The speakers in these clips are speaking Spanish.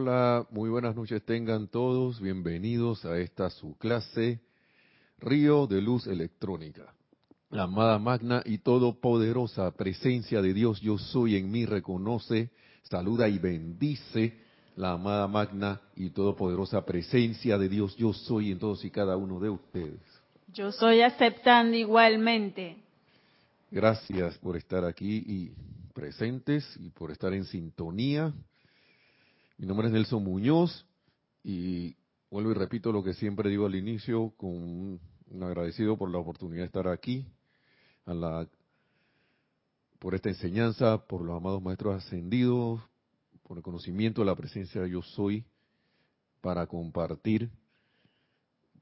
Hola, muy buenas noches tengan todos, bienvenidos a esta su clase Río de Luz Electrónica. La amada magna y todopoderosa presencia de Dios yo soy en mí reconoce, saluda y bendice la amada magna y todopoderosa presencia de Dios yo soy en todos y cada uno de ustedes. Yo soy aceptando igualmente. Gracias por estar aquí y presentes y por estar en sintonía. Mi nombre es Nelson Muñoz y vuelvo y repito lo que siempre digo al inicio, con un, agradecido por la oportunidad de estar aquí, a la, por esta enseñanza, por los amados maestros ascendidos, por el conocimiento de la presencia de yo soy, para compartir,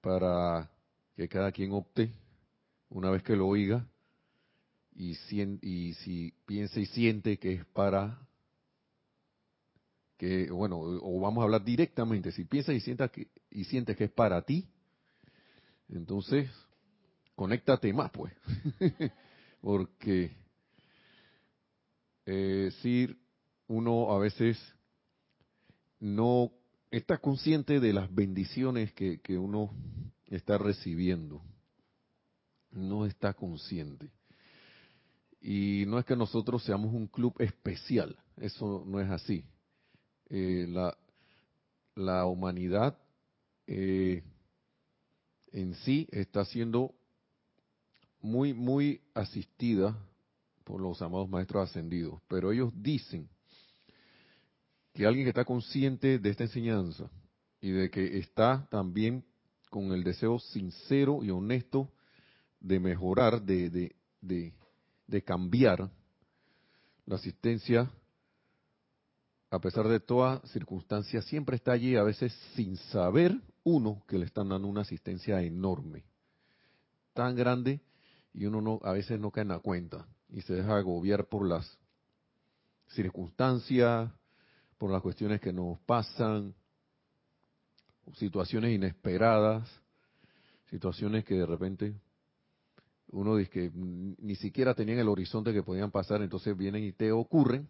para que cada quien opte, una vez que lo oiga, y, y si piensa y siente que es para que, bueno, o vamos a hablar directamente, si piensas y sientas que, y sientes que es para ti, entonces, conéctate más, pues. Porque eh, si uno a veces no está consciente de las bendiciones que, que uno está recibiendo. No está consciente. Y no es que nosotros seamos un club especial, eso no es así. Eh, la, la, humanidad eh, en sí está siendo muy, muy asistida por los amados maestros ascendidos, pero ellos dicen que alguien que está consciente de esta enseñanza y de que está también con el deseo sincero y honesto de mejorar, de, de, de, de cambiar la asistencia a pesar de toda circunstancia, siempre está allí, a veces sin saber uno que le están dando una asistencia enorme, tan grande, y uno no, a veces no cae en la cuenta y se deja agobiar por las circunstancias, por las cuestiones que nos pasan, situaciones inesperadas, situaciones que de repente uno dice que ni siquiera tenían el horizonte que podían pasar, entonces vienen y te ocurren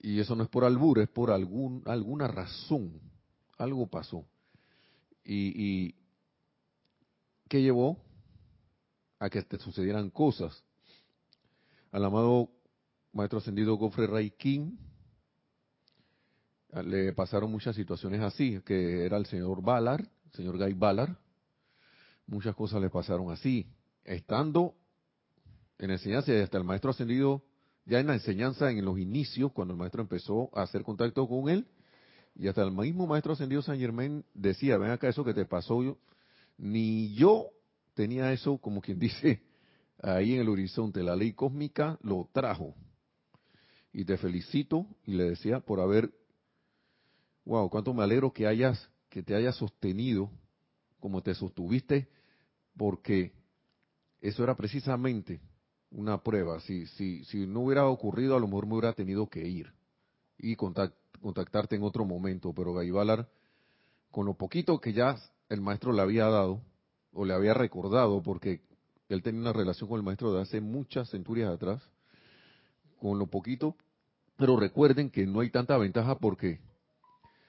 y eso no es por albur, es por algún, alguna razón. Algo pasó. Y, y ¿qué llevó a que te sucedieran cosas? Al amado Maestro Ascendido Gofre Ray King le pasaron muchas situaciones así, que era el señor Ballard, el señor Guy Ballard. Muchas cosas le pasaron así. Estando en enseñanza y hasta el Maestro Ascendido ya en la enseñanza, en los inicios, cuando el maestro empezó a hacer contacto con él, y hasta el mismo maestro ascendido San Germain decía, ven acá eso que te pasó, yo, ni yo tenía eso, como quien dice, ahí en el horizonte, la ley cósmica lo trajo. Y te felicito, y le decía, por haber, wow, cuánto me alegro que hayas, que te hayas sostenido como te sostuviste, porque eso era precisamente una prueba. Si, si, si no hubiera ocurrido, a lo mejor me hubiera tenido que ir y contactarte en otro momento. Pero Gaibalar, con lo poquito que ya el maestro le había dado, o le había recordado, porque él tenía una relación con el maestro de hace muchas centurias atrás, con lo poquito, pero recuerden que no hay tanta ventaja porque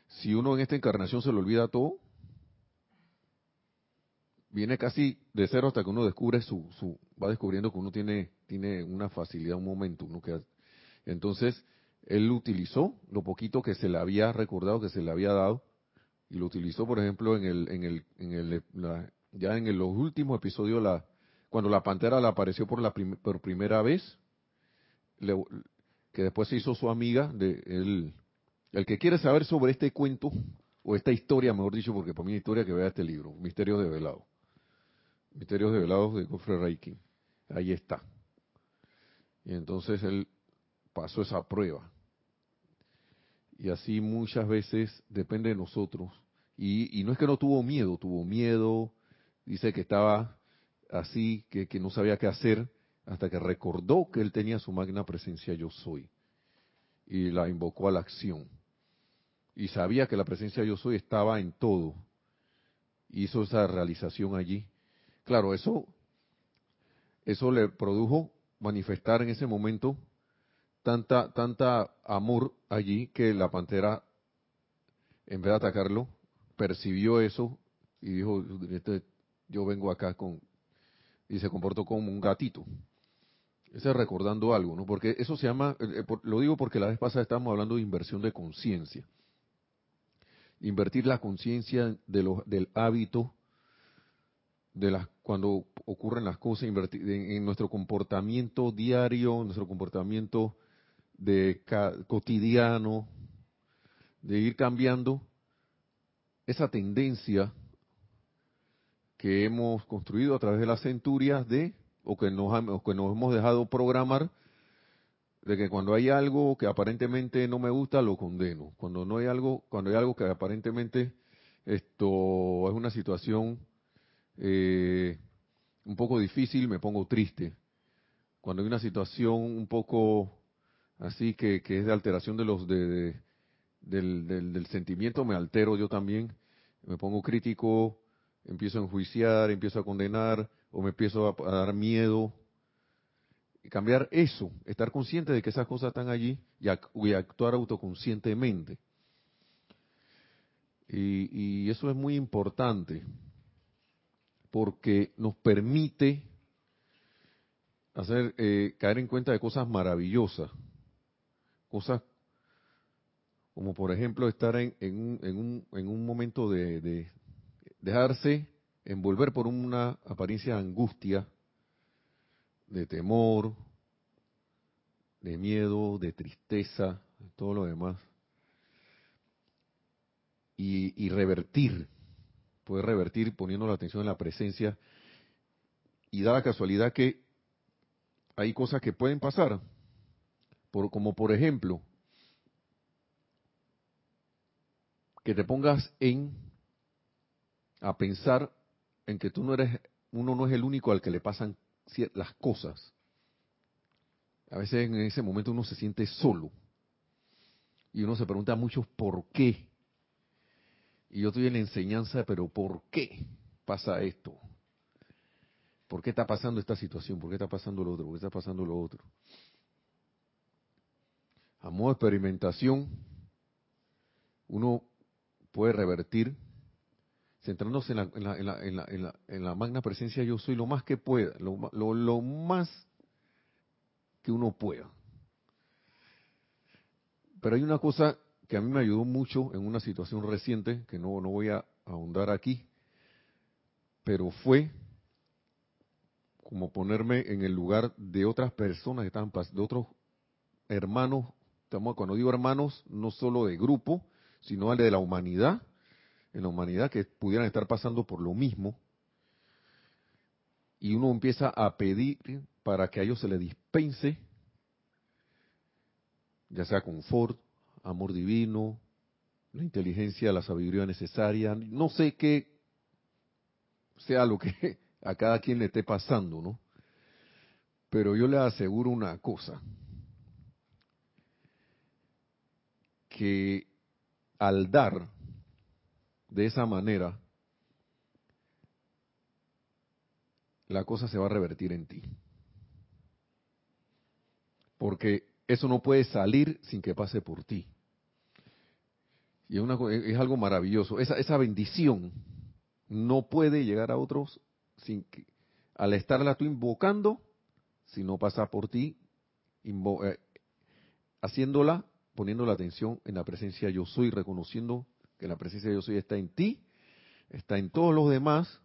si uno en esta encarnación se le olvida todo, viene casi de cero hasta que uno descubre su, su va descubriendo que uno tiene, tiene una facilidad, un momento, uno que, entonces él utilizó lo poquito que se le había recordado, que se le había dado, y lo utilizó, por ejemplo, en el, en el, en el, ya en los últimos episodios, la, cuando la pantera le apareció por la por primera vez, que después se hizo su amiga, de él, el que quiere saber sobre este cuento, o esta historia, mejor dicho, porque para mí es historia que vea este libro, Misterios de Velado. Misterios Develados de Gofre Reiki. Ahí está. Y entonces él pasó esa prueba. Y así muchas veces depende de nosotros. Y, no es que no tuvo miedo, tuvo miedo, dice que estaba así, que, que no sabía qué hacer, hasta que recordó que él tenía su magna presencia yo soy. Y la invocó a la acción. Y sabía que la presencia yo soy estaba en todo. Hizo esa realización allí Claro, eso, eso le produjo manifestar en ese momento tanta, tanta amor allí que la pantera, en vez de atacarlo, percibió eso y dijo, este, yo vengo acá con, y se comportó como un gatito. Ese es recordando algo, ¿no? Porque eso se llama, eh, eh, lo digo porque la vez pasada estábamos hablando de inversión de conciencia. Invertir la conciencia de del hábito, de las, cuando ocurren las cosas, en, nuestro comportamiento diario, nuestro comportamiento de cotidiano, de ir cambiando esa tendencia que hemos construido a través de las centurias de, o que nos, que nos hemos dejado programar, de que cuando hay algo que aparentemente no me gusta, lo condeno. Cuando no hay algo, cuando hay algo que aparentemente esto es una situación eh, un poco difícil, me pongo triste. Cuando hay una situación un poco así que, que es de alteración de los de, del, del, sentimiento, me altero yo también, me pongo crítico, empiezo a enjuiciar, empiezo a condenar o me empiezo a, dar miedo. Y cambiar eso, estar consciente de que esas cosas están allí y, actuar autoconscientemente. Y, y, eso es muy importante porque nos permite hacer eh, caer en cuenta de cosas maravillosas, cosas como por ejemplo estar en, un, en, un, en un momento de, dejarse envolver por una apariencia de angustia, de temor, de miedo, de tristeza, todo lo demás. Y, revertir, poder revertir poniendo la atención en la presencia. Y da la casualidad que hay cosas que pueden pasar, por, como por ejemplo, que te pongas en a pensar en que tú no eres, uno no es el único al que le pasan las cosas. A veces en ese momento uno se siente solo. Y uno se pregunta mucho por qué. Y yo estoy en la enseñanza, pero ¿por qué pasa esto? ¿Por qué está pasando esta situación? ¿Por qué está pasando lo otro? ¿Por qué está pasando lo otro? A modo de experimentación, uno puede revertir centrándose en la, magna presencia yo soy lo más que pueda, lo más que uno pueda. Pero hay una cosa que a mí me ayudó mucho en una situación reciente, que no, no voy a ahondar aquí, pero fue como ponerme en el lugar de otras personas que estaban de otros hermanos, cuando digo hermanos, no solo de grupo, sino de la humanidad, en la humanidad que pudieran estar pasando por lo mismo, y uno empieza a pedir para que a ellos se les dispense, ya sea confort, amor divino, la inteligencia, la sabiduría necesaria, no sé qué sea lo que a cada quien le esté pasando, ¿no? Pero yo le aseguro una cosa, que al dar de esa manera, la cosa se va a revertir en ti. Porque eso no puede salir sin que pase por ti. Y es, una, es algo maravilloso. Esa, esa bendición no puede llegar a otros sin que, al estarla tú invocando, si no pasa por ti, eh, haciéndola, poniendo la atención en la presencia yo soy, reconociendo que la presencia yo soy está en ti, está en todos los demás,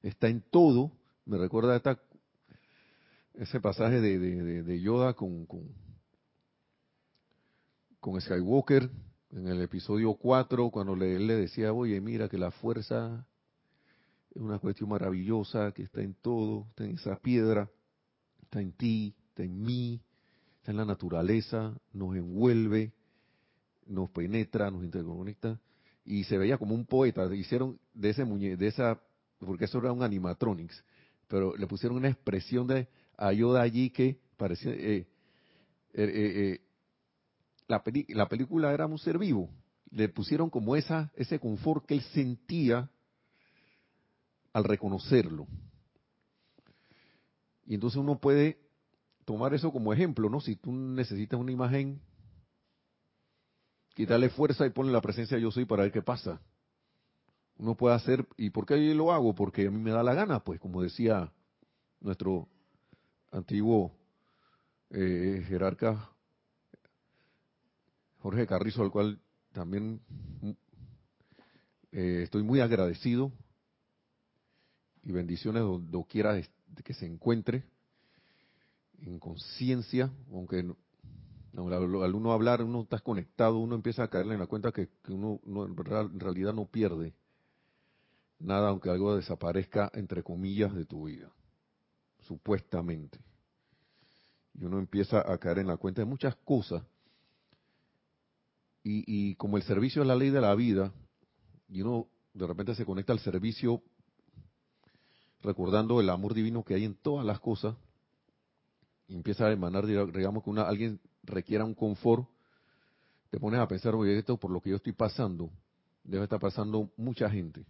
está en todo. Me recuerda esta, ese pasaje de, Yoda con, con, Skywalker en el episodio 4, cuando le, él le decía, oye, mira que la fuerza es una cuestión maravillosa, que está en todo, está en esa piedra, está en ti, está en mí, está en la naturaleza, nos envuelve, nos penetra, nos interconecta y se veía como un poeta. Hicieron de ese muñe de esa, porque eso era un animatronics, pero le pusieron una expresión de ayuda allí que parecía. Eh, eh, eh, la, la película era un ser vivo. Le pusieron como esa ese confort que él sentía al reconocerlo. Y entonces uno puede tomar eso como ejemplo, ¿no? Si tú necesitas una imagen, quitarle fuerza y ponle la presencia yo soy para ver qué pasa. Uno puede hacer, ¿y por qué lo hago? Porque a mí me da la gana, pues, como decía nuestro antiguo eh, jerarca Jorge Carrizo, al cual también eh, estoy muy agradecido y bendiciones donde quiera que se encuentre en conciencia, aunque al uno hablar, uno está conectado, uno empieza a caerle en la cuenta que, uno, en realidad no pierde nada, aunque algo desaparezca, entre comillas, de tu vida, supuestamente. Y uno empieza a caer en la cuenta de muchas cosas. Y, y como el servicio es la ley de la vida, y uno de repente se conecta al servicio recordando el amor divino que hay en todas las cosas, y empieza a emanar, digamos que una, alguien requiera un confort, te pones a pensar, oye, esto por lo que yo estoy pasando, debe estar pasando mucha gente.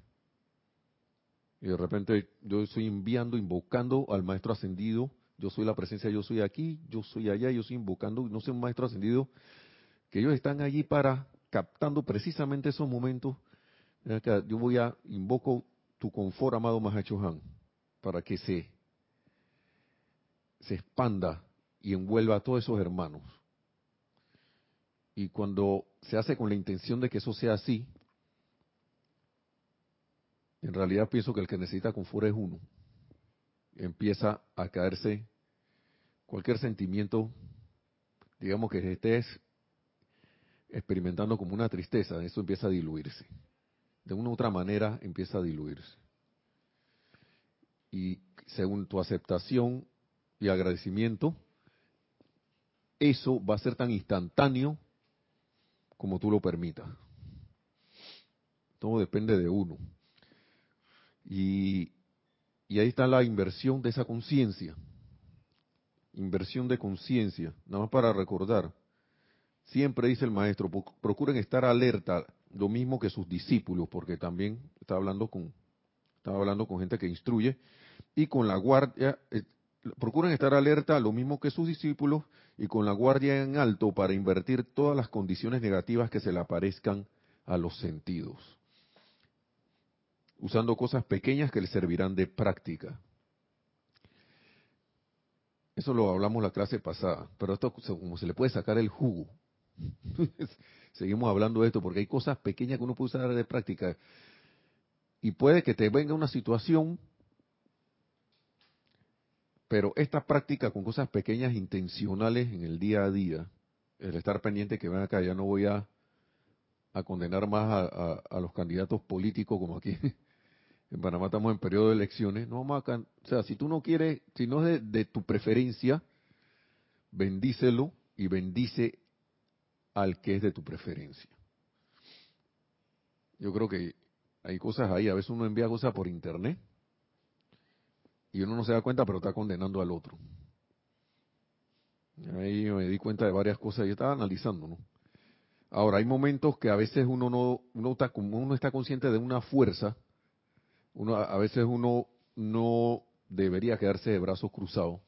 Y de repente yo estoy enviando, invocando al maestro ascendido, yo soy la presencia, yo soy aquí, yo soy allá, yo estoy invocando, no sé un maestro ascendido, que ellos están allí para captando precisamente esos momentos. Yo voy a, invoco tu confort, amado Mahacho Han, para que se se expanda y envuelva a todos esos hermanos. Y cuando se hace con la intención de que eso sea así, en realidad pienso que el que necesita confort es uno. Empieza a caerse cualquier sentimiento, digamos que estés experimentando como una tristeza, eso empieza a diluirse. De una u otra manera empieza a diluirse. Y según tu aceptación y agradecimiento, eso va a ser tan instantáneo como tú lo permitas. Todo depende de uno. Y, ahí está la inversión de esa conciencia. Inversión de conciencia. Nada más para recordar. Siempre dice el maestro, procuren estar alerta, lo mismo que sus discípulos, porque también está hablando con, estaba hablando con gente que instruye, y con la guardia, eh, procuren estar alerta, lo mismo que sus discípulos, y con la guardia en alto para invertir todas las condiciones negativas que se le aparezcan a los sentidos, usando cosas pequeñas que les servirán de práctica. Eso lo hablamos la clase pasada, pero esto como se le puede sacar el jugo. Seguimos hablando de esto porque hay cosas pequeñas que uno puede usar de práctica. Y puede que te venga una situación pero esta práctica con cosas pequeñas intencionales en el día a día, el estar pendiente que ven acá, ya no voy a, condenar más a, los candidatos políticos como aquí. En Panamá estamos en periodo de elecciones. No vamos a, o sea, si tú no quieres, si no es de, de tu preferencia, bendícelo y bendice al que es de tu preferencia. Yo creo que hay cosas ahí, a veces uno envía cosas por internet y uno no se da cuenta, pero está condenando al otro. Ahí me di cuenta de varias cosas y estaba analizando, ¿no? Ahora, hay momentos que a veces uno no, uno está, uno está consciente de una fuerza, uno, a veces uno no debería quedarse de brazos cruzados,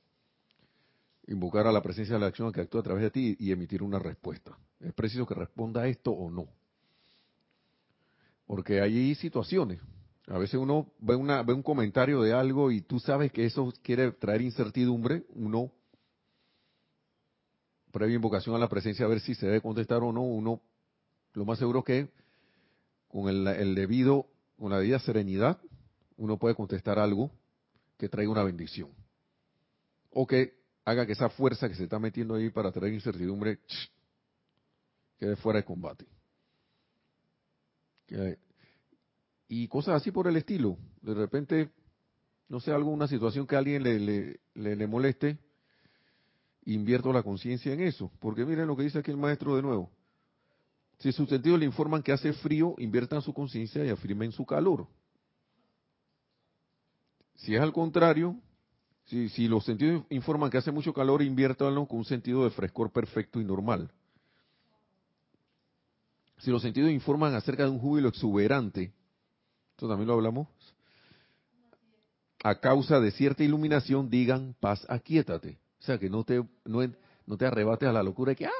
invocar a la presencia de la acción que actúa a través de ti y emitir una respuesta. Es preciso que responda esto o no. Porque hay situaciones a veces uno ve, un comentario de algo y tú sabes que eso quiere traer incertidumbre, uno, previa invocación a la presencia, a ver si se debe contestar o no, uno, lo más seguro que con el debido, con la debida serenidad, uno puede contestar algo que traiga una bendición. O que haga que esa fuerza que se está metiendo ahí para traer incertidumbre quede fuera de combate. Y cosas así por el estilo. De repente, no sé, alguna situación que a alguien le, le, le, moleste, invierto la conciencia en eso. Porque miren lo que dice aquí el maestro de nuevo. Si sus sentidos le informan que hace frío, inviertan su conciencia y afirmen su calor. Si es al contrario, si, si los sentidos informan que hace mucho calor, inviértanlo con un sentido de frescor perfecto y normal. Si los sentidos informan acerca de un júbilo exuberante, también lo hablamos, a causa de cierta iluminación digan paz, aquíétate. O sea, que no te, no, no te arrebates a la locura de que ¡ah!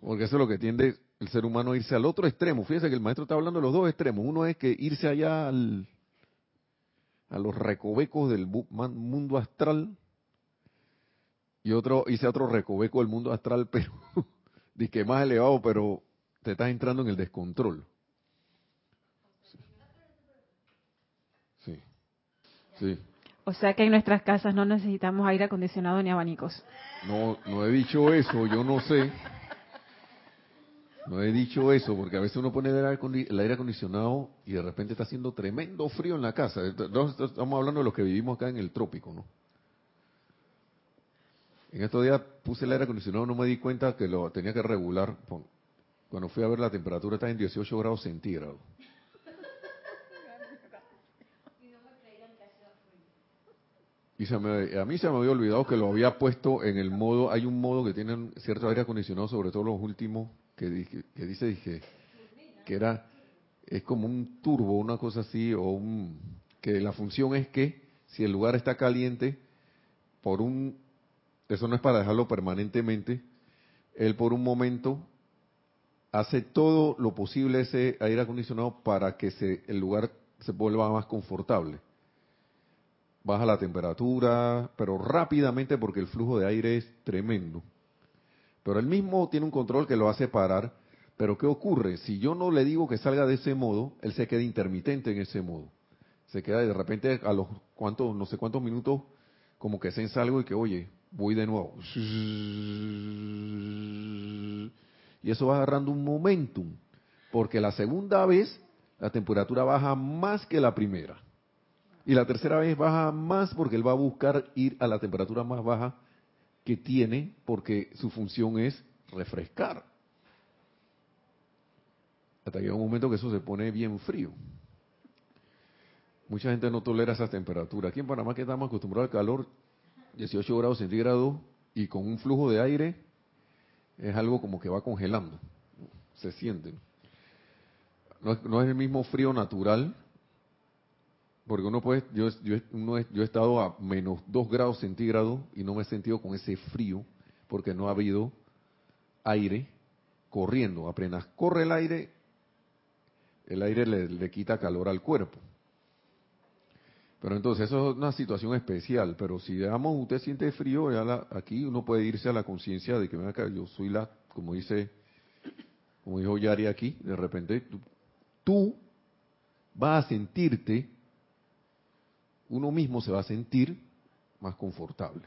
Porque eso es lo que tiende el ser humano a irse al otro extremo. Fíjense que el maestro está hablando de los dos extremos. Uno es que irse allá al, a los recovecos del mundo astral y otro a otro recoveco del mundo astral, pero que más elevado, pero te estás entrando en el descontrol. Sí. Sí. O sea que en nuestras casas no necesitamos aire acondicionado ni abanicos. No, no he dicho eso, yo no sé. No he dicho eso, porque a veces uno pone el aire acondicionado y de repente está haciendo tremendo frío en la casa. Estamos hablando de los que vivimos acá en el trópico, ¿no? En estos días puse el aire acondicionado, no me di cuenta que lo tenía que regular. Cuando fui a ver la temperatura está en 18 grados centígrados. Y se a mí se me había olvidado que lo había puesto en el modo, hay un modo que tienen cierto aire acondicionado, sobre todo los últimos, que, dice dije, que era, es como un turbo, una cosa así, o un, que la función es que si el lugar está caliente, por un, eso no es para dejarlo permanentemente, él por un momento hace todo lo posible ese aire acondicionado para que el lugar se vuelva más confortable baja la temperatura, pero rápidamente porque el flujo de aire es tremendo. Pero él mismo tiene un control que lo hace parar. Pero ¿qué ocurre? Si yo no le digo que salga de ese modo, él se queda intermitente en ese modo. Se queda de repente a los cuantos, no sé cuántos minutos, como que se algo y que, oye, voy de nuevo. Y eso va agarrando un momentum. Porque la segunda vez la temperatura baja más que la primera. Y la tercera vez baja más porque él va a buscar ir a la temperatura más baja que tiene porque su función es refrescar. Hasta que llega un momento que eso se pone bien frío. Mucha gente no tolera esa temperatura. Aquí en Panamá que estamos acostumbrados al calor, 18 grados centígrados y con un flujo de aire, es algo como que va congelando. Se siente. No no es el mismo frío natural porque uno puede, yo, yo, yo he estado a menos 2 grados centígrados y no me he sentido con ese frío porque no ha habido aire corriendo. Apenas corre el aire, el aire le, quita calor al cuerpo. Pero entonces eso es una situación especial. Pero si digamos usted siente frío, aquí uno puede irse a la conciencia de que yo soy la, como dice, como dijo Yari aquí, de repente tú, tú vas a sentirte uno mismo se va a sentir más confortable.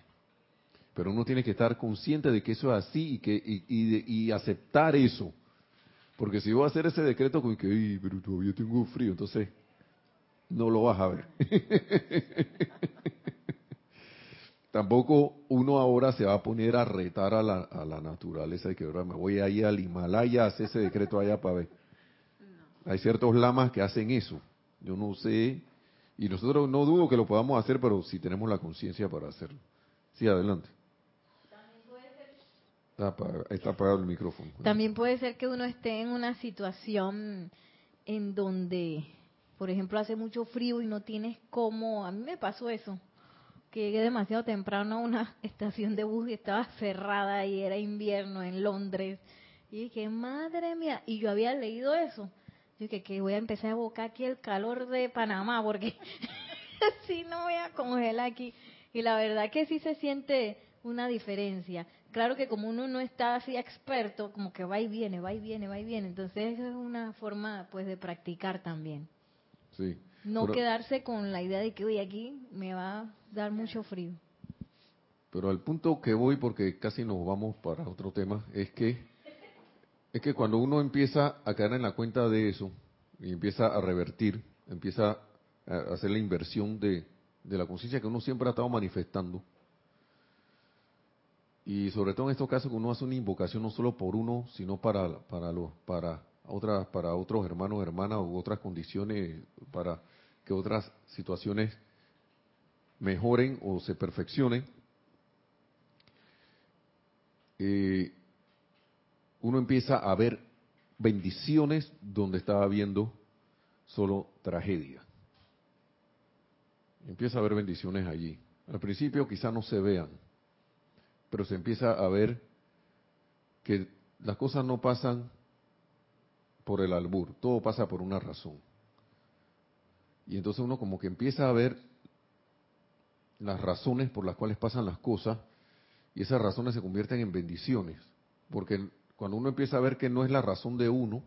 Pero uno tiene que estar consciente de que eso es así y, que, y, aceptar eso. Porque si voy a hacer ese decreto con que, pero todavía tengo frío, entonces no lo vas a ver. Tampoco uno ahora se va a poner a retar a la, a la naturaleza y que ahora me voy a ir al Himalaya a hacer ese decreto allá para ver. Hay ciertos lamas que hacen eso. Yo no sé y nosotros no dudo que lo podamos hacer, pero si tenemos la conciencia para hacerlo. Sí, adelante. Está apagado, el micrófono. También puede ser que uno esté en una situación en donde, por ejemplo, hace mucho frío y no tienes cómo. A mí me pasó eso. Que llegué demasiado temprano a una estación de bus y estaba cerrada y era invierno en Londres. Y dije, madre mía. Y yo había leído eso que, que voy a empezar a evocar aquí el calor de Panamá, porque si no voy a congelar aquí. Y la verdad que sí se siente una diferencia. Claro que como uno no está así experto, como que va y viene, va y viene, va y viene. Entonces es una forma pues de practicar también. Sí. No quedarse con la idea de que hoy aquí me va a dar mucho frío. Pero al punto que voy, porque casi nos vamos para otro tema, es que es que cuando uno empieza a caer en la cuenta de eso y empieza a revertir, empieza a hacer la inversión de, la conciencia que uno siempre ha estado manifestando, y sobre todo en estos casos que uno hace una invocación no solo por uno, sino para para los para otras para otros hermanos, hermanas u otras condiciones para que otras situaciones mejoren o se perfeccionen. Eh, uno empieza a ver bendiciones donde estaba viendo solo tragedia. Empieza a haber bendiciones allí. Al principio quizá no se vean, pero se empieza a ver que las cosas no pasan por el albur, todo pasa por una razón. Y entonces uno como que empieza a ver las razones por las cuales pasan las cosas y esas razones se convierten en bendiciones. Porque cuando uno empieza a ver que no es la razón de uno,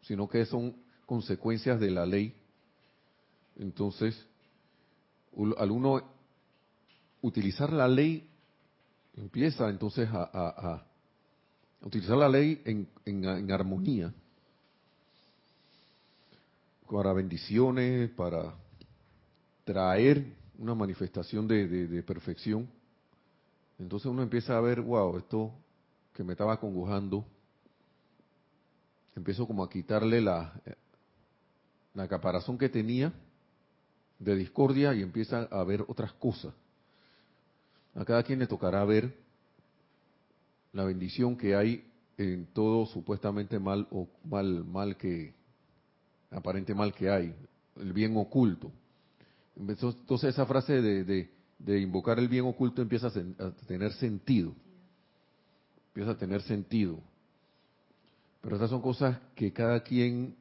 sino que son consecuencias de la ley, entonces al uno utilizar la ley, empieza entonces a, utilizar la ley en armonía para bendiciones, para traer una manifestación de, perfección. Entonces uno empieza a ver, wow, esto que me estaba congojando, empiezo como a quitarle la, la caparazón que tenía de discordia y empieza a ver otras cosas. A cada quien le tocará ver la bendición que hay en todo supuestamente mal o mal mal que aparente mal que hay, el bien oculto. Entonces esa frase de, de, invocar el bien oculto empieza a, tener sentido. Empieza a tener sentido. Pero estas son cosas que cada quien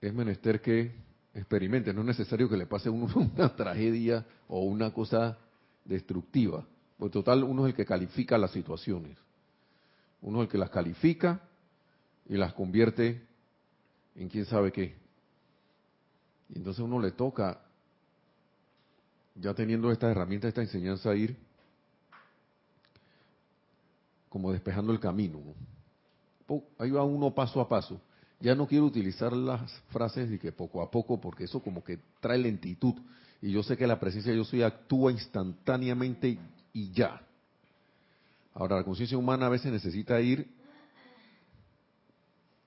es menester que experimente. No es necesario que le pase uno una tragedia o una cosa destructiva. Por total, uno es el que califica las situaciones. Uno es el que las califica y las convierte en quién sabe qué. Y entonces uno le toca, ya teniendo esta herramienta, esta enseñanza, ir como despejando el camino. Ahí va uno paso a paso. Ya no quiero utilizar las frases de que poco a poco, porque eso como que trae lentitud. Y yo sé que la presencia de yo soy actúa instantáneamente y ya. Ahora, la conciencia humana a veces necesita ir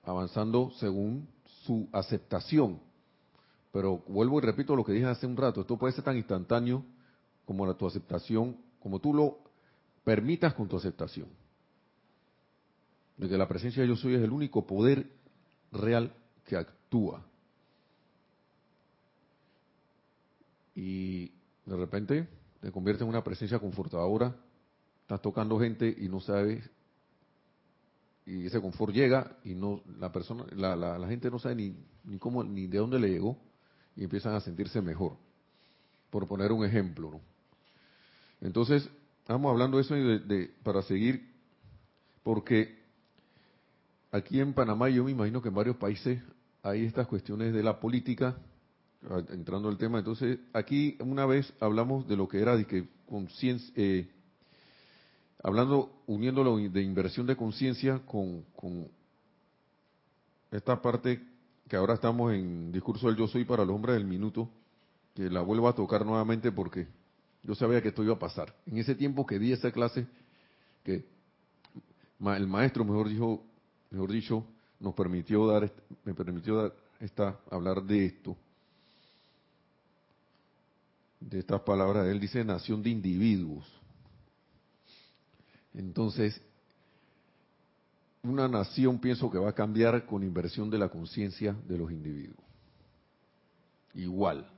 avanzando según su aceptación. Pero vuelvo y repito lo que dije hace un rato, esto puede ser tan instantáneo como tu aceptación, como tú lo permitas con tu aceptación. De que la presencia de yo soy es el único poder real que actúa. Y de repente te convierte en una presencia confortadora, estás tocando gente y no sabes y ese confort llega y no la persona la, la, gente no sabe ni, ni cómo ni de dónde le llegó y empiezan a sentirse mejor por poner un ejemplo ¿no? entonces estamos hablando de eso de, para seguir porque aquí en Panamá yo me imagino que en varios países hay estas cuestiones de la política entrando al tema entonces aquí una vez hablamos de lo que era de que conciencia eh, hablando, uniéndolo de inversión de conciencia con, esta parte que ahora estamos en discurso del yo soy para los hombres del minuto, que la vuelvo a tocar nuevamente porque yo sabía que esto iba a pasar. En ese tiempo que di esa clase, que el maestro, mejor dicho, mejor dicho, nos permitió dar, me permitió dar esta, hablar de esto, de estas palabras. Él dice nación de individuos. Entonces, una nación pienso que va a cambiar con inversión de la conciencia de los individuos. Igual.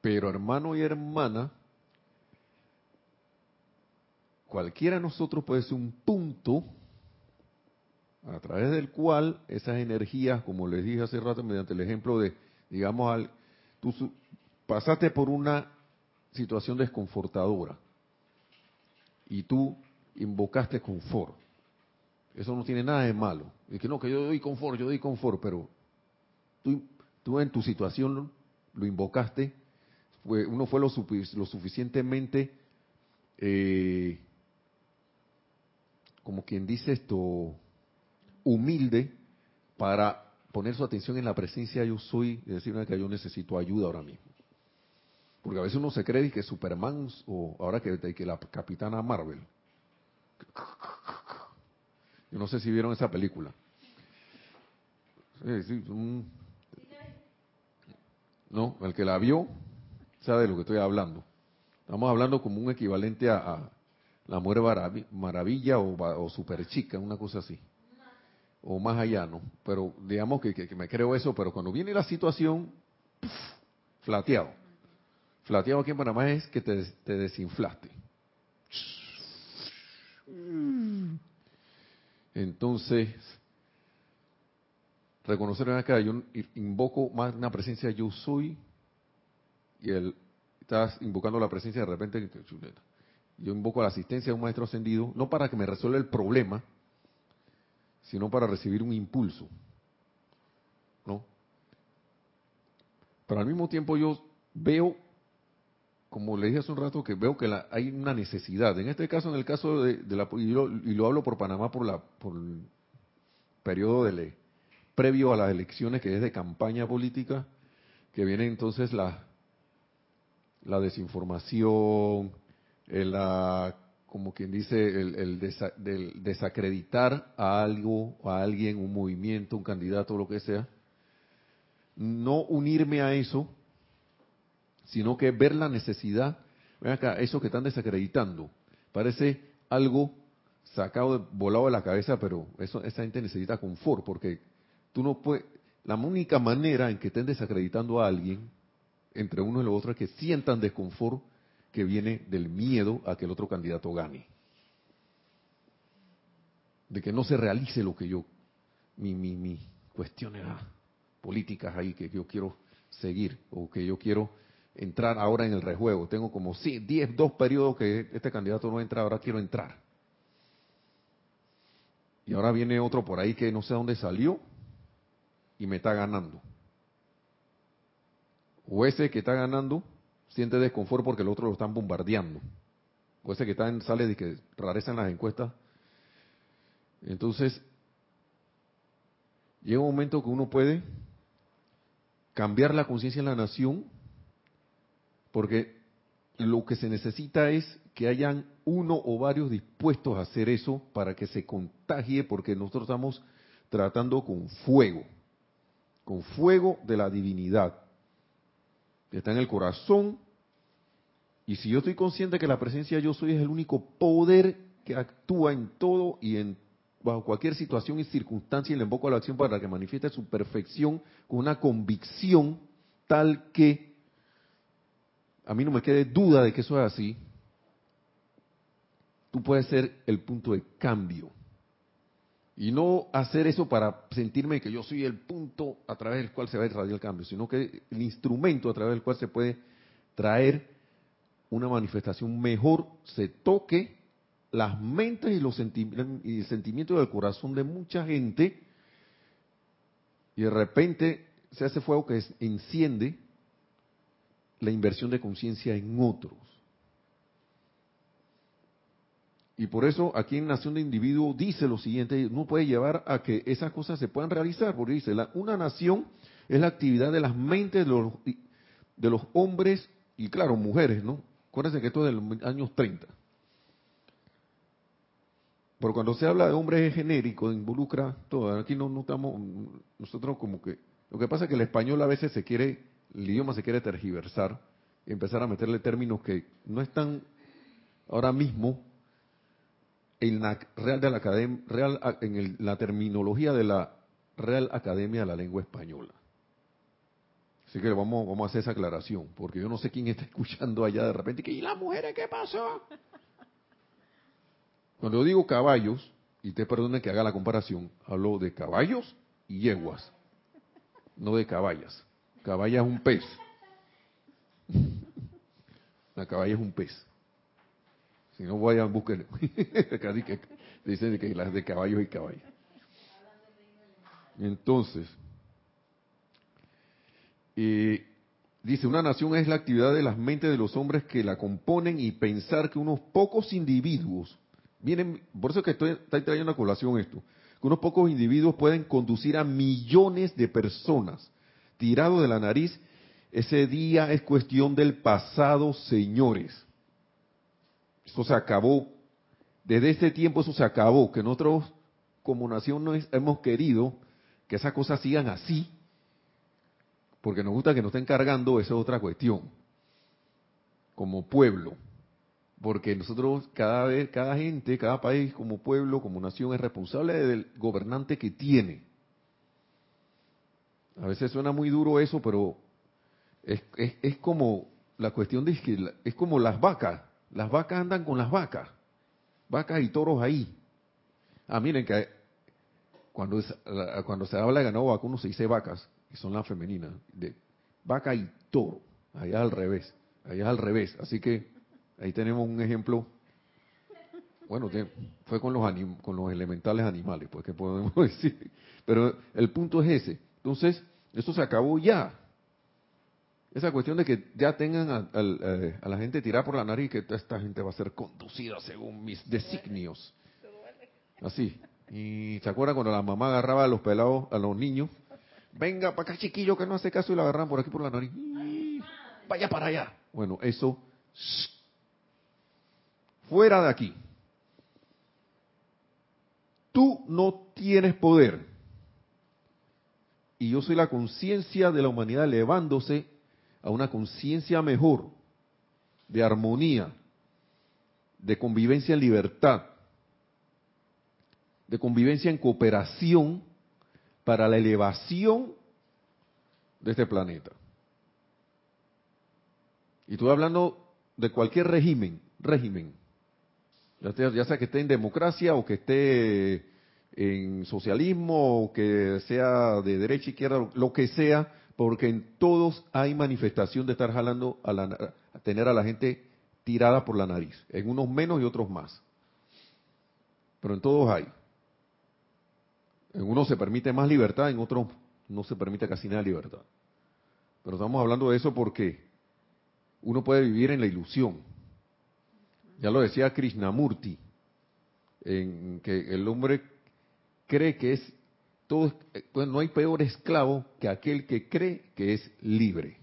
Pero hermano y hermana, cualquiera de nosotros puede ser un punto a través del cual esas energías, como les dije hace rato mediante el ejemplo de, digamos, al, tú pasaste por una situación desconfortadora y tú invocaste confort. Eso no tiene nada de malo. Y que no, que yo doy confort, yo doy confort, pero tú, en tu situación lo invocaste, fue, uno fue lo, lo suficientemente, eh, como quien dice esto, humilde para poner su atención en la presencia yo soy y decirme que yo necesito ayuda ahora mismo. Porque a veces uno se cree que Superman o ahora que, que la capitana Marvel, yo no sé si vieron esa película. No, el que la vio sabe de lo que estoy hablando. Estamos hablando como un equivalente a, la mujer maravilla o, super chica, una cosa así. O más allá, ¿no? Pero digamos que, me creo eso, pero cuando viene la situación, flateado. Flateado aquí en Panamá es que te, te desinflaste. Entonces, reconocer acá, yo invoco más una presencia yo soy y el estás invocando la presencia de repente yo invoco la asistencia de un maestro ascendido no para que me resuelva el problema sino para recibir un impulso no pero al mismo tiempo yo veo como le dije hace un rato que veo que hay una necesidad en este caso en el caso de, la y lo, hablo por Panamá por la por el periodo de ley previo a las elecciones, que es de campaña política, que viene entonces la, la desinformación, la, como quien dice, el, desacreditar a algo, a alguien, un movimiento, un candidato, lo que sea. No unirme a eso, sino que ver la necesidad, ven acá, eso que están desacreditando, parece algo sacado, volado de la cabeza, pero eso, esa gente necesita confort, porque Tú no puedes, la única manera en que estén desacreditando a alguien, entre uno y lo otro, es que sientan desconfort que viene del miedo a que el otro candidato gane. De que no se realice lo que yo, mi, mi, mi cuestiones políticas ahí que yo quiero seguir o que yo quiero entrar ahora en el rejuego. Tengo como sí, 10, dos periodos que este candidato no entra, ahora quiero entrar. Y ahora viene otro por ahí que no sé dónde salió, y me está ganando. O ese que está ganando siente desconfort porque el otro lo están bombardeando. O ese que está en, sale de que rareza en las encuestas. Entonces, llega un momento que uno puede cambiar la conciencia en la nación porque lo que se necesita es que hayan uno o varios dispuestos a hacer eso para que se contagie porque nosotros estamos tratando con fuego con fuego de la divinidad. Está en el corazón. Y si yo estoy consciente que la presencia yo soy es el único poder que actúa en todo y en bajo cualquier situación y circunstancia y le invoco a la acción para que manifieste su perfección con una convicción tal que a mí no me quede duda de que eso es así, tú puedes ser el punto de cambio. Y no hacer eso para sentirme que yo soy el punto a través del cual se va a irradiar el cambio, sino que el instrumento a través del cual se puede traer una manifestación mejor, se toque las mentes y los y el sentimiento del corazón de mucha gente y de repente se hace fuego que enciende la inversión de conciencia en otros. Y por eso aquí en Nación de Individuo dice lo siguiente, no puede llevar a que esas cosas se puedan realizar, porque dice, la, una nación es la actividad de las mentes de los, de los hombres y claro, mujeres, ¿no? Acuérdense que esto es de los años 30. Pero cuando se habla de hombres es genérico, involucra todo. Aquí no, no estamos, nosotros como que, lo que pasa es que el español a veces se quiere, el idioma se quiere tergiversar y empezar a meterle términos que no están ahora mismo en la Real de la Academia, Real, en la terminología de la Real Academia de la Lengua Española. Así que vamos, a hacer esa aclaración, porque yo no sé quién está escuchando allá de repente, que ¿y las mujeres qué pasó? Cuando yo digo caballos, y te perdone que haga la comparación, hablo de caballos y yeguas, no de caballas. Caballa es un pez. La caballa es un pez. Si no, vayan, busquen. Dicen que las de caballos y caballos. Entonces, dice, una nación es la actividad de las mentes de los hombres que la componen y pensar que unos pocos individuos, vienen, por eso que estoy, estoy trayendo a colación esto, que unos pocos individuos pueden conducir a millones de personas tirados de la nariz, ese día es cuestión del pasado, señores. Eso se acabó. Desde ese tiempo eso se acabó, que nosotros como nación no hemos querido que esas cosas sigan así, porque nos gusta que nos estén cargando, esa es otra cuestión, como pueblo, porque nosotros cada vez, cada gente, cada país como pueblo, como nación es responsable del gobernante que tiene. A veces suena muy duro eso, pero Es, es, es como la cuestión de que es como las vacas. Las vacas andan con las vacas. Vacas y toros ahí. Ah, miren que cuando, es- cuando se habla de ganado vacuno se dice vacas, y son las femeninas. De vaca y toro. Allá al revés. Allá al revés. Así que ahí tenemos un ejemplo. Bueno, fue con los, anim- con los elementales animales, pues que podemos decir. Pero el punto es ese. Entonces, eso se acabó ya. Esa cuestión de que ya tengan a, al- eh, a la gente tirada por la nariz, que esta gente va a ser conducida según mis designios. Así. Y se acuerdan cuando la mamá agarraba a los pelados, a los niños, venga para acá chiquillo que no hace caso y la agarran por aquí por la nariz. Vaya para allá. Bueno, eso fuera de aquí. Tú no tienes poder. Y yo soy la conciencia de la humanidad elevándose a una conciencia mejor, de armonía, de convivencia en libertad, de convivencia en cooperación para la elevación de este planeta. Y estoy hablando de cualquier régimen, régimen, ya sea, ya sea que esté en democracia o que esté en socialismo o que sea de derecha, izquierda, lo que sea, porque en todos hay manifestación de estar jalando a, la, tener a la gente tirada por la nariz, en unos menos y otros más. Pero en todos hay. En unos se permite más libertad, en otros no se permite casi nada libertad. Pero estamos hablando de eso porque uno puede vivir en la ilusión. Ya lo decía Krishnamurti, en que el hombre cree que es todo, es- pues no hay peor esclavo que aquel que cree que es libre.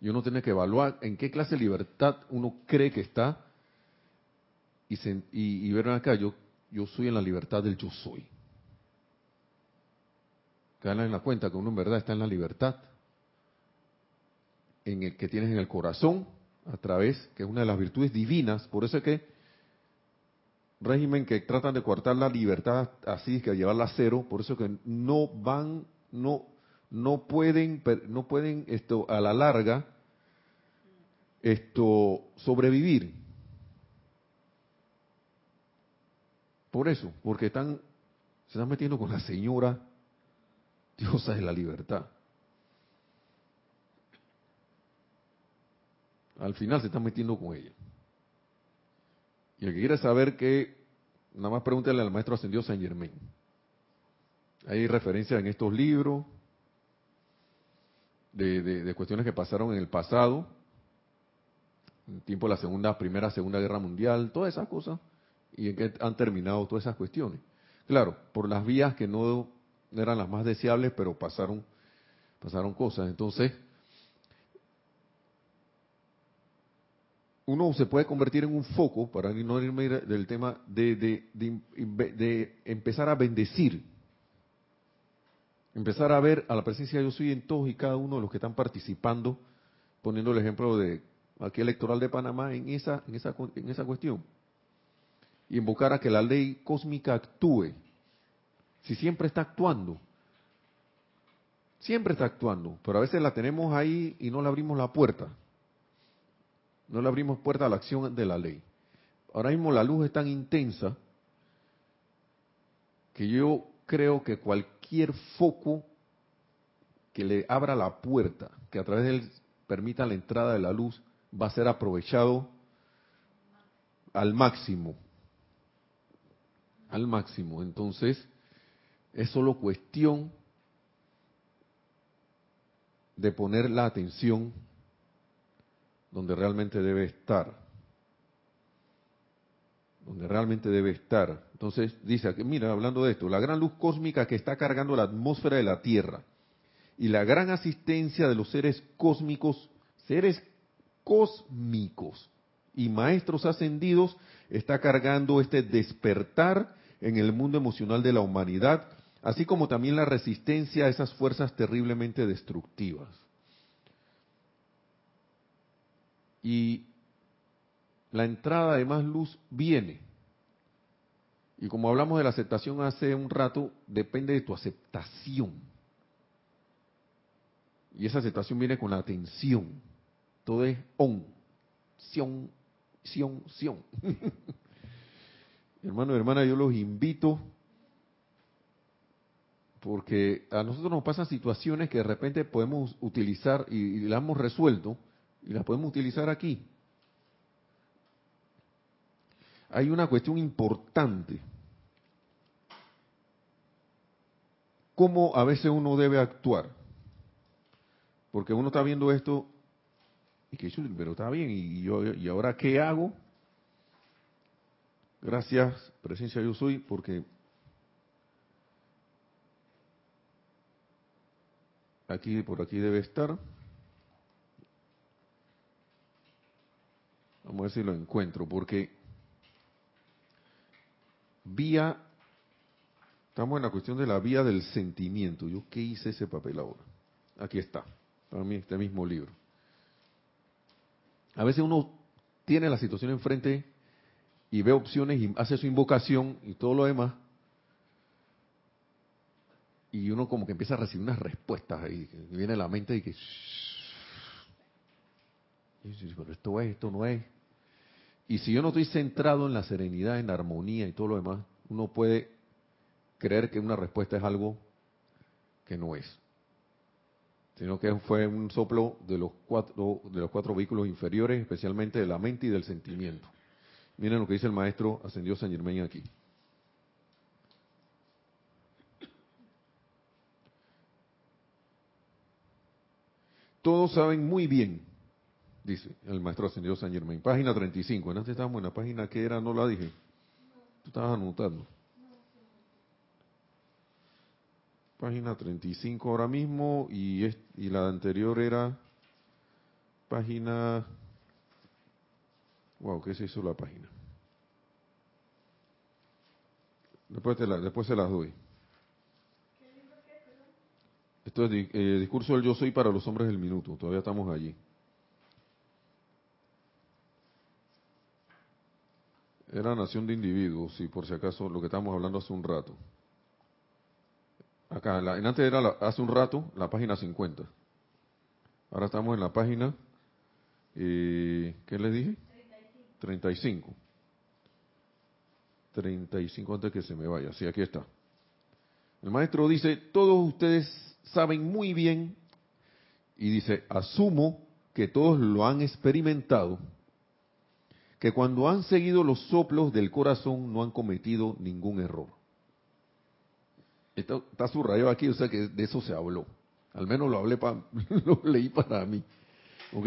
Y uno tiene que evaluar en qué clase de libertad uno cree que está y, se- ver acá, yo, yo soy en la libertad del yo soy. Caen en la cuenta que uno en verdad está en la libertad en el que tienes en el corazón a través, que es una de las virtudes divinas, por eso es que régimen que tratan de coartar la libertad así que llevarla a cero, por eso que no van, no, no pueden, no pueden esto a la larga esto sobrevivir. Por eso, porque están, se están metiendo con la señora diosa de la libertad. Al final se están metiendo con ella. Y el que quiere saber que, nada más pregúntale al maestro ascendido San Germain. Hay referencias en estos libros de, cuestiones que pasaron en el pasado, en tiempo de la segunda, primera, segunda guerra mundial, todas esas cosas, y en que han terminado todas esas cuestiones. Claro, por las vías que no eran las más deseables, pero pasaron, pasaron cosas. Entonces, uno se puede convertir en un foco, para no irme del tema, de, de, de- empezar a bendecir, empezar a ver a la presencia de yo soy en todos y cada uno de los que están participando, poniendo el ejemplo de aquí electoral de Panamá en esa, en esa, en esa cuestión. Y invocar a que la ley cósmica actúe. Si siempre está actuando, siempre está actuando, pero a veces la tenemos ahí y no le abrimos la puerta. No le abrimos puerta a la acción de la ley. Ahora mismo la luz es tan intensa que yo creo que cualquier foco que le abra la puerta, que a través de él permita la entrada de la luz, va a ser aprovechado al máximo. Al máximo. Entonces, es solo cuestión de poner la atención donde realmente debe estar. Donde realmente debe estar. Entonces dice, mira, hablando de esto, la gran luz cósmica que está cargando la atmósfera de la Tierra y la gran asistencia de los seres cósmicos, seres cósmicos y maestros ascendidos, está cargando este despertar en el mundo emocional de la humanidad, así como también la resistencia a esas fuerzas terriblemente destructivas. Y la entrada de más luz viene. Y como hablamos de la aceptación hace un rato, depende de tu aceptación. Y esa aceptación viene con la atención. Todo es on, sion, sion, sion. Hermano y hermana, yo los invito porque a nosotros nos pasan situaciones que de repente podemos utilizar y, y las hemos resuelto y las podemos utilizar aquí. Hay una cuestión importante. ¿Cómo a veces uno debe actuar? Porque uno está viendo esto y que pero está bien, y yo y ahora qué hago? Gracias, presencia yo soy, porque Aquí, por aquí debe estar. Vamos a ver si lo encuentro, porque vía, estamos en la cuestión de la vía del sentimiento. ¿Yo qué hice ese papel ahora? Aquí está, para mí este mismo libro. A veces uno tiene la situación enfrente y ve opciones y hace su invocación y todo lo demás, y uno como que empieza a recibir unas respuestas ahí, viene a la mente y que... esto es, esto no es. Y si yo no estoy centrado en la serenidad, en la armonía y todo lo demás, uno puede creer que una respuesta es algo que no es. Sino que fue un soplo de los cuatro, de los cuatro vehículos inferiores, especialmente de la mente y del sentimiento. Miren lo que dice el maestro Ascendió San Germain aquí. Todos saben muy bien, dice el maestro ascendido San Germain. Página 35. Antes estábamos en la página que era, no la dije. Tú estabas anotando. Página 35 ahora mismo y, y la anterior era página... Wow, ¿qué se hizo la página? Después, te la, después se las doy. Esto es eh, discurso del yo soy para los hombres del minuto. Todavía estamos allí. Era nación de individuos, y por si acaso, lo que estábamos hablando hace un rato. Acá, en antes era hace un rato la página 50. Ahora estamos en la página, eh, ¿qué les dije? 35. 35 antes que se me vaya. Sí, aquí está. El maestro dice, todos ustedes saben muy bien, y dice, asumo que todos lo han experimentado, que cuando han seguido los soplos del corazón no han cometido ningún error. Esto está subrayado aquí, o sea que de eso se habló. Al menos lo hablé para, lo leí para mí. ¿Ok?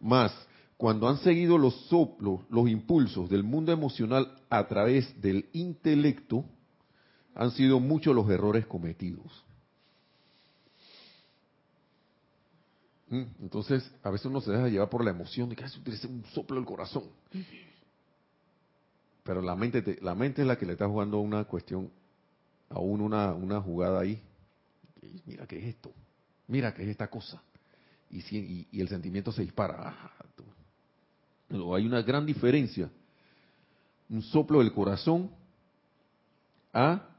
Más, cuando han seguido los soplos, los impulsos del mundo emocional a través del intelecto, han sido muchos los errores cometidos. Entonces, a veces uno se deja llevar por la emoción de que se utilice un soplo del corazón. Pero la mente, la mente es la que le está jugando una cuestión, a uno una, una jugada ahí. mira qué es esto, mira qué es esta cosa. Y, si, y, el sentimiento se dispara. Pero hay una gran diferencia. Un soplo del corazón a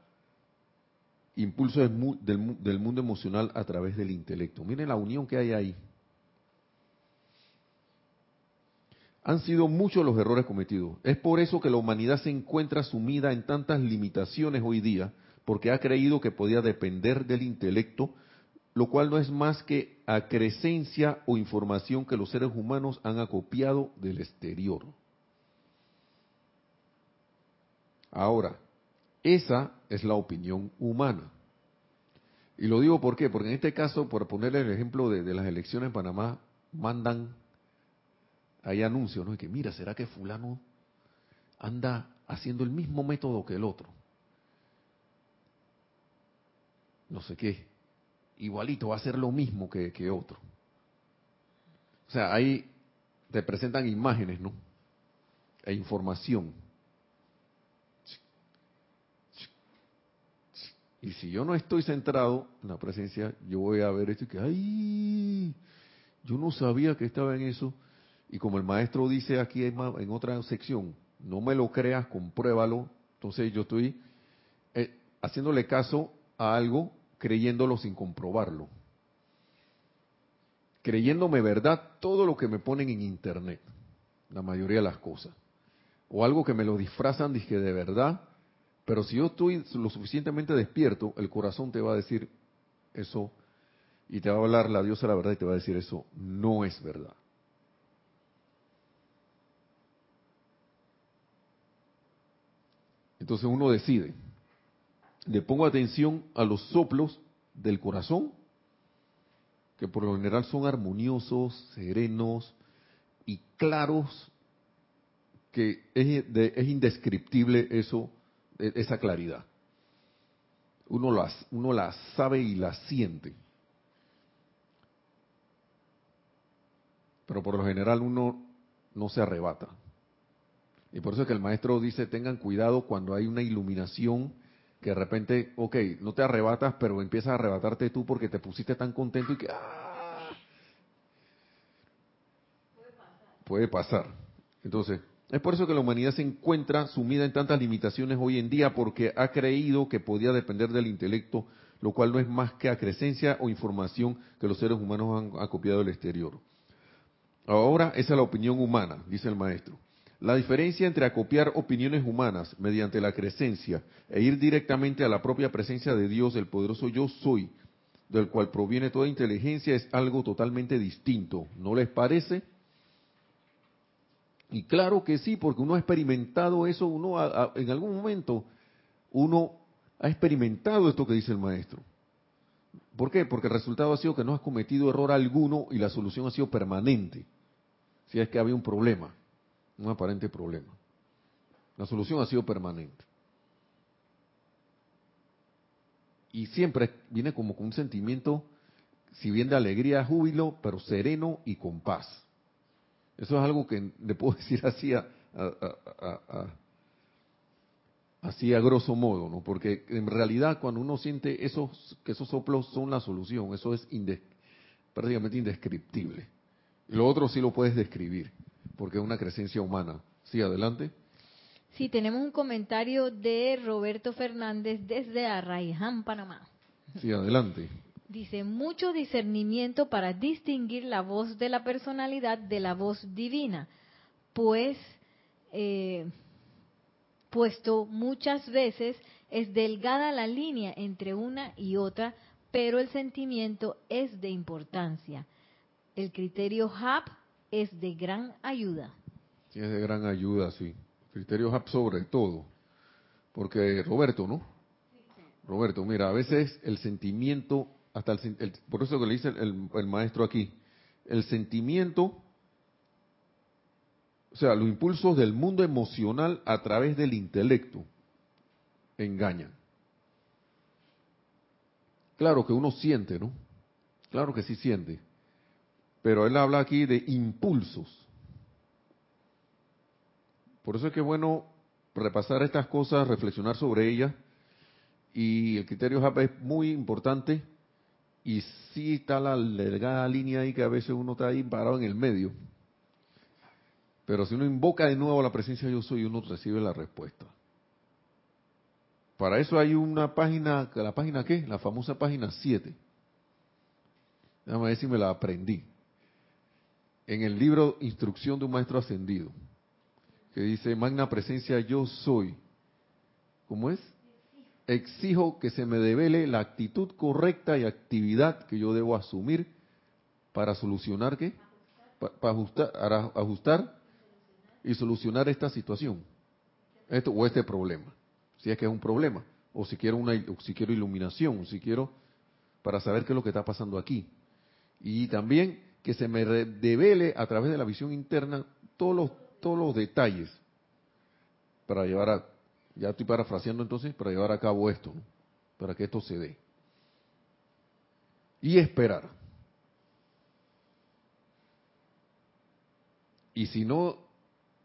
impulso del, mundo emocional a través del intelecto. Miren la unión que hay ahí. Han sido muchos los errores cometidos. Es por eso que la humanidad se encuentra sumida en tantas limitaciones hoy día, porque ha creído que podía depender del intelecto, lo cual no es más que acrescencia o información que los seres humanos han acopiado del exterior. Ahora, esa es la opinión humana. Y lo digo por porque en este caso, por ponerle el ejemplo de, las elecciones en Panamá, mandan, hay anuncios, ¿no? Y que mira, ¿será que fulano anda haciendo el mismo método que el otro? No sé qué. Igualito, va a hacer lo mismo que, que otro. O sea, ahí te presentan imágenes, ¿no? E información Y si yo no estoy centrado en la presencia, yo voy a ver esto y que, ay, yo no sabía que estaba en eso. Y como el maestro dice aquí en otra sección, no me lo creas, compruébalo. Entonces yo estoy eh, haciéndole caso a algo creyéndolo sin comprobarlo. creyéndome verdad todo lo que me ponen en internet, la mayoría de las cosas. O algo que me lo disfrazan dije de verdad, pero si yo estoy lo suficientemente despierto, el corazón te va a decir eso y te va a hablar la diosa la verdad y te va a decir eso no es verdad. Entonces uno decide, le pongo atención a los soplos del corazón, que por lo general son armoniosos, serenos y claros, que es, es indescriptible eso, esa claridad. Uno las, uno la sabe y la siente. Pero por lo general uno no se arrebata. Y por eso es que el maestro dice, tengan cuidado cuando hay una iluminación que de repente, ok, no te arrebatas, pero empiezas a arrebatarte tú porque te pusiste tan contento y que... ¡ah! Puede pasar. Entonces, es por eso que la humanidad se encuentra sumida en tantas limitaciones hoy en día porque ha creído que podía depender del intelecto, lo cual no es más que acrescencia o información que los seres humanos han acopiado del exterior. Ahora, esa es la opinión humana, dice el maestro. La diferencia entre acopiar opiniones humanas mediante la crecencia e ir directamente a la propia presencia de Dios, el poderoso yo soy, del cual proviene toda inteligencia, es algo totalmente distinto. ¿No les parece? Y claro que sí, porque uno ha experimentado eso, uno en algún momento, uno ha experimentado esto que dice el maestro. ¿Por qué? Porque el resultado ha sido que no has cometido error alguno y la solución ha sido permanente. Si es que había un problema un aparente problema. La solución ha sido permanente. Y siempre viene como con un sentimiento, si bien de alegría, júbilo, pero sereno y con paz. Eso es algo que le puedo decir así a, así a grosso modo, ¿no? Porque en realidad cuando uno siente esos que esos soplos son la solución, eso es prácticamente indescriptible. Y lo otro sí lo puedes describir porque es una creencia humana. Sí, adelante. Sí, tenemos un comentario de Roberto Fernández desde Arraiján, Panamá. Sí, adelante. Dice, mucho discernimiento para distinguir la voz de la personalidad de la voz divina, pues, eh, puesto muchas veces es delgada la línea entre una y otra, pero el sentimiento es de importancia. El criterio HAP es de gran ayuda. Sí, es de gran ayuda, sí. Criterio HAP sobre todo. Porque Roberto, ¿no? Roberto, mira, a veces el sentimiento, hasta el, por eso que le dice el, el maestro aquí, el sentimiento, o sea, los impulsos del mundo emocional a través del intelecto engañan. Claro que uno siente, ¿no? Claro que sí siente. Pero él habla aquí de impulsos. Por eso es que es bueno repasar estas cosas, reflexionar sobre ellas. Y el criterio JAP es muy importante. Y sí está la delgada línea ahí que a veces uno está ahí parado en el medio. Pero si uno invoca de nuevo la presencia yo soy, uno recibe la respuesta. Para eso hay una página, ¿la página qué? La famosa página 7. Déjame ver si me la aprendí en el libro Instrucción de un Maestro Ascendido, que dice, Magna Presencia yo soy. ¿Cómo es? Exijo que se me devele la actitud correcta y actividad que yo debo asumir para solucionar qué? Para, ajustar, ajustar y solucionar esta situación. Esto, o este problema. Si es que es un problema. O si quiero una si quiero iluminación, si quiero para saber qué es lo que está pasando aquí. Y también que se me devele a través de la visión interna todos los, todos los detalles para llevar a, ya estoy parafraseando entonces, para llevar a cabo esto, para que esto se dé. Y esperar. Y si no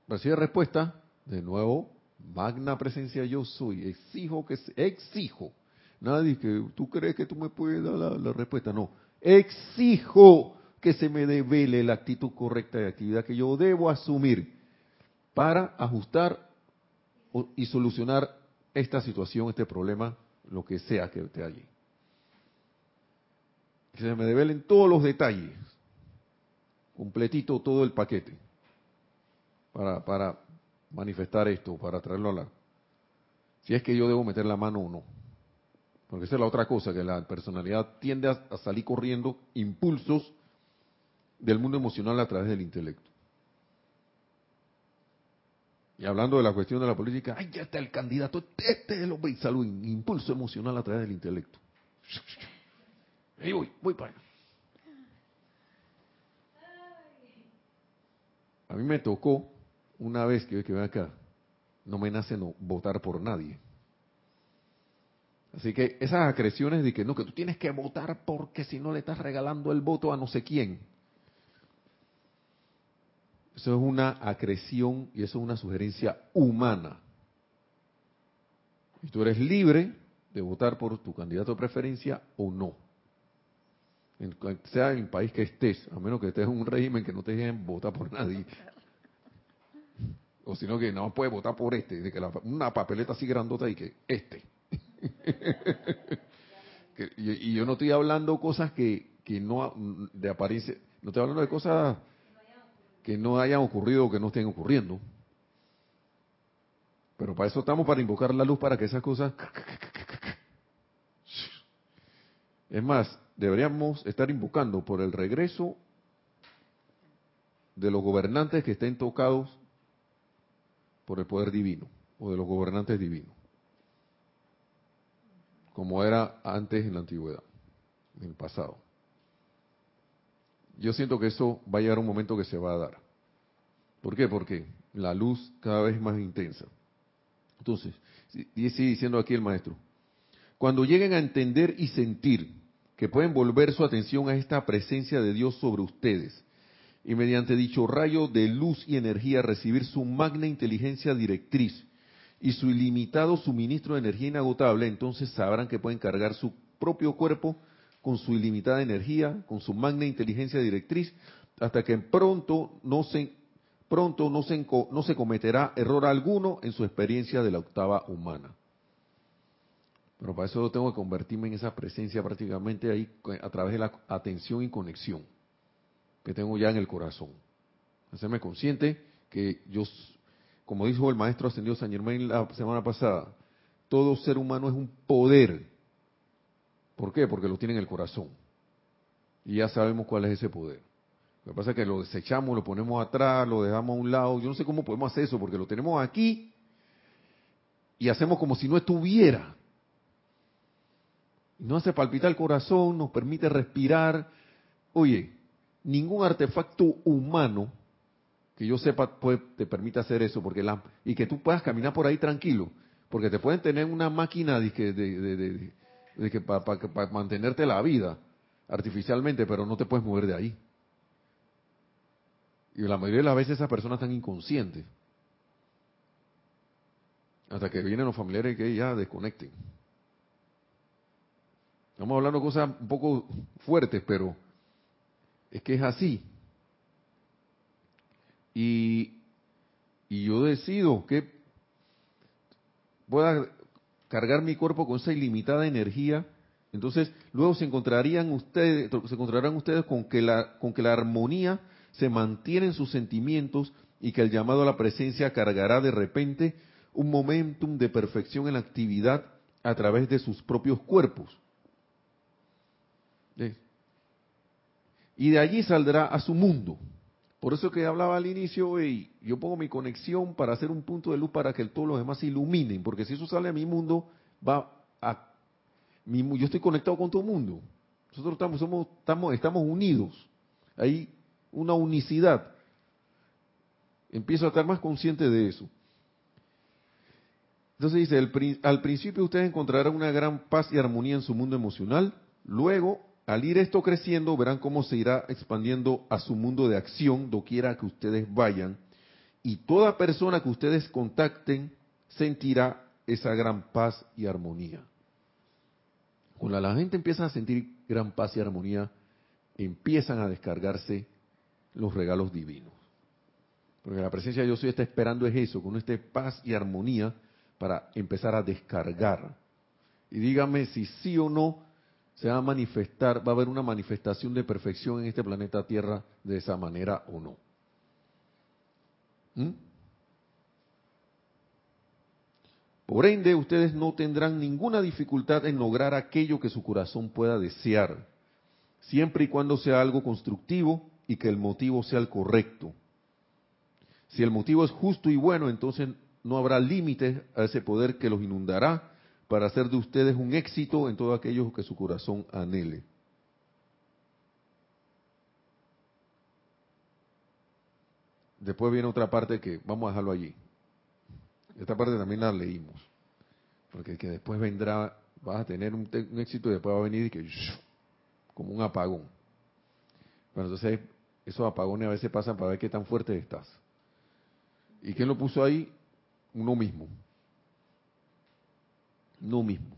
recibe respuesta, de nuevo, magna presencia yo soy, exijo que, exijo. Nadie que tú crees que tú me puedes dar la, la respuesta, no, exijo que se me devele la actitud correcta de actividad que yo debo asumir para ajustar y solucionar esta situación, este problema, lo que sea que esté allí. Que se me develen todos los detalles completito todo el paquete para, para manifestar esto, para traerlo a la... Si es que yo debo meter la mano o no. Porque esa es la otra cosa, que la personalidad tiende a, salir corriendo impulsos del mundo emocional a través del intelecto. Y hablando de la cuestión de la política, ¡ay, ya está el candidato! Este es el hombre y salud, impulso emocional a través del intelecto. Ahí voy, voy para allá. A mí me tocó una vez que, que ven acá, no me nace no votar por nadie. Así que esas acreciones de que no, que tú tienes que votar porque si no le estás regalando el voto a no sé quién. Eso es una acreción y eso es una sugerencia humana. Y tú eres libre de votar por tu candidato de preferencia o no. sea en el país que estés, a menos que estés en un régimen que no te dejen votar por nadie. O sino que no puedes votar por este, de que una papeleta así grandota y que este. y, yo no estoy hablando cosas que, que no de apariencia, no estoy hablando de cosas que no hayan ocurrido o que no estén ocurriendo. Pero para eso estamos, para invocar la luz, para que esas cosas... Es más, deberíamos estar invocando por el regreso de los gobernantes que estén tocados por el poder divino o de los gobernantes divinos como era antes en la antigüedad, en el pasado. Yo siento que eso va a llegar un momento que se va a dar. ¿Por qué? Porque la luz cada vez más intensa. Entonces, y sigue diciendo aquí el maestro, cuando lleguen a entender y sentir que pueden volver su atención a esta presencia de Dios sobre ustedes y mediante dicho rayo de luz y energía recibir su magna inteligencia directriz y su ilimitado suministro de energía inagotable, entonces sabrán que pueden cargar su propio cuerpo con su ilimitada energía, con su magna inteligencia directriz, hasta que pronto no se pronto no se, no se cometerá error alguno en su experiencia de la octava humana. Pero para eso tengo que convertirme en esa presencia prácticamente ahí a través de la atención y conexión que tengo ya en el corazón. Hacerme consciente que yo como dijo el maestro ascendido San Germain la semana pasada, todo ser humano es un poder. ¿Por qué? Porque lo tiene en el corazón. Y ya sabemos cuál es ese poder. Lo que pasa es que lo desechamos, lo ponemos atrás, lo dejamos a un lado. Yo no sé cómo podemos hacer eso, porque lo tenemos aquí y hacemos como si no estuviera. No hace palpitar el corazón, nos permite respirar. Oye, ningún artefacto humano que yo sepa te permite hacer eso porque la, y que tú puedas caminar por ahí tranquilo porque te pueden tener una máquina de que para mantenerte la vida artificialmente pero no te puedes mover de ahí. Y la mayoría de las veces esas personas están inconscientes. Hasta que vienen los familiares que ya desconecten. Estamos hablando de cosas un poco fuertes pero es que es así. Y, yo decido que pueda cargar mi cuerpo con esa ilimitada energía, entonces luego se encontrarían ustedes, se encontrarán ustedes con que la, con que la armonía se mantiene en sus sentimientos y que el llamado a la presencia cargará de repente un momentum de perfección en la actividad a través de sus propios cuerpos. Y de allí saldrá a su mundo. Por eso que hablaba al inicio, y yo pongo mi conexión para hacer un punto de luz para que todos los demás se iluminen, porque si eso sale a mi mundo, va a mi, yo estoy conectado con todo el mundo. Nosotros estamos, somos, estamos, estamos unidos. Hay una unicidad. Empiezo a estar más consciente de eso. Entonces dice, al principio ustedes encontrarán una gran paz y armonía en su mundo emocional, luego al ir esto creciendo, verán cómo se irá expandiendo a su mundo de acción, doquiera que ustedes vayan, y toda persona que ustedes contacten sentirá esa gran paz y armonía. Cuando la gente empieza a sentir gran paz y armonía, empiezan a descargarse los regalos divinos. Porque la presencia de Dios está esperando es eso, con este paz y armonía para empezar a descargar. Y dígame si sí o no se va a manifestar, va a haber una manifestación de perfección en este planeta Tierra de esa manera o no. ¿Mm? Por ende, ustedes no tendrán ninguna dificultad en lograr aquello que su corazón pueda desear, siempre y cuando sea algo constructivo y que el motivo sea el correcto. Si el motivo es justo y bueno, entonces no habrá límites a ese poder que los inundará para hacer de ustedes un éxito en todo aquello que su corazón anhele. Después viene otra parte que vamos a dejarlo allí. Esta parte también la leímos. Porque que después vendrá, vas a tener un, éxito y después va a venir y que como un apagón. Bueno, entonces esos apagones a veces pasan para ver qué tan fuerte estás. ¿Y quién lo puso ahí? Uno mismo. Uno mismo.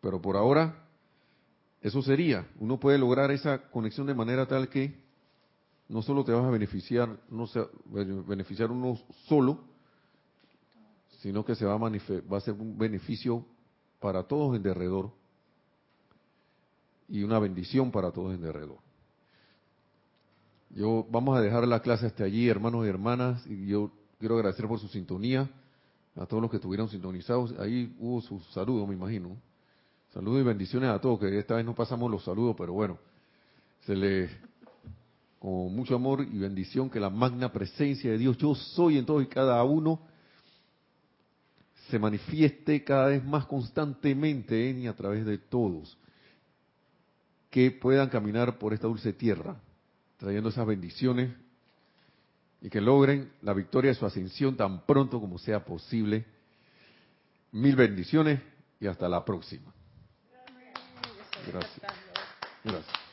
Pero por ahora, eso sería. Uno puede lograr esa conexión de manera tal que no solo te vas a beneficiar, no se, beneficiar uno solo, sino que se va a, va a ser un beneficio para todos en derredor y una bendición para todos en derredor. Yo vamos a dejar la clase hasta allí, hermanos y hermanas, y yo quiero agradecer por su sintonía a todos los que estuvieron sintonizados. Ahí hubo sus saludos, me imagino. Saludos y bendiciones a todos, que esta vez no pasamos los saludos, pero bueno, se le con mucho amor y bendición que la magna presencia de Dios, yo soy en todos y cada uno, se manifieste cada vez más constantemente en y a través de todos, que puedan caminar por esta dulce tierra, trayendo esas bendiciones y que logren la victoria de su ascensión tan pronto como sea posible. Mil bendiciones y hasta la próxima. Gracias. Gracias.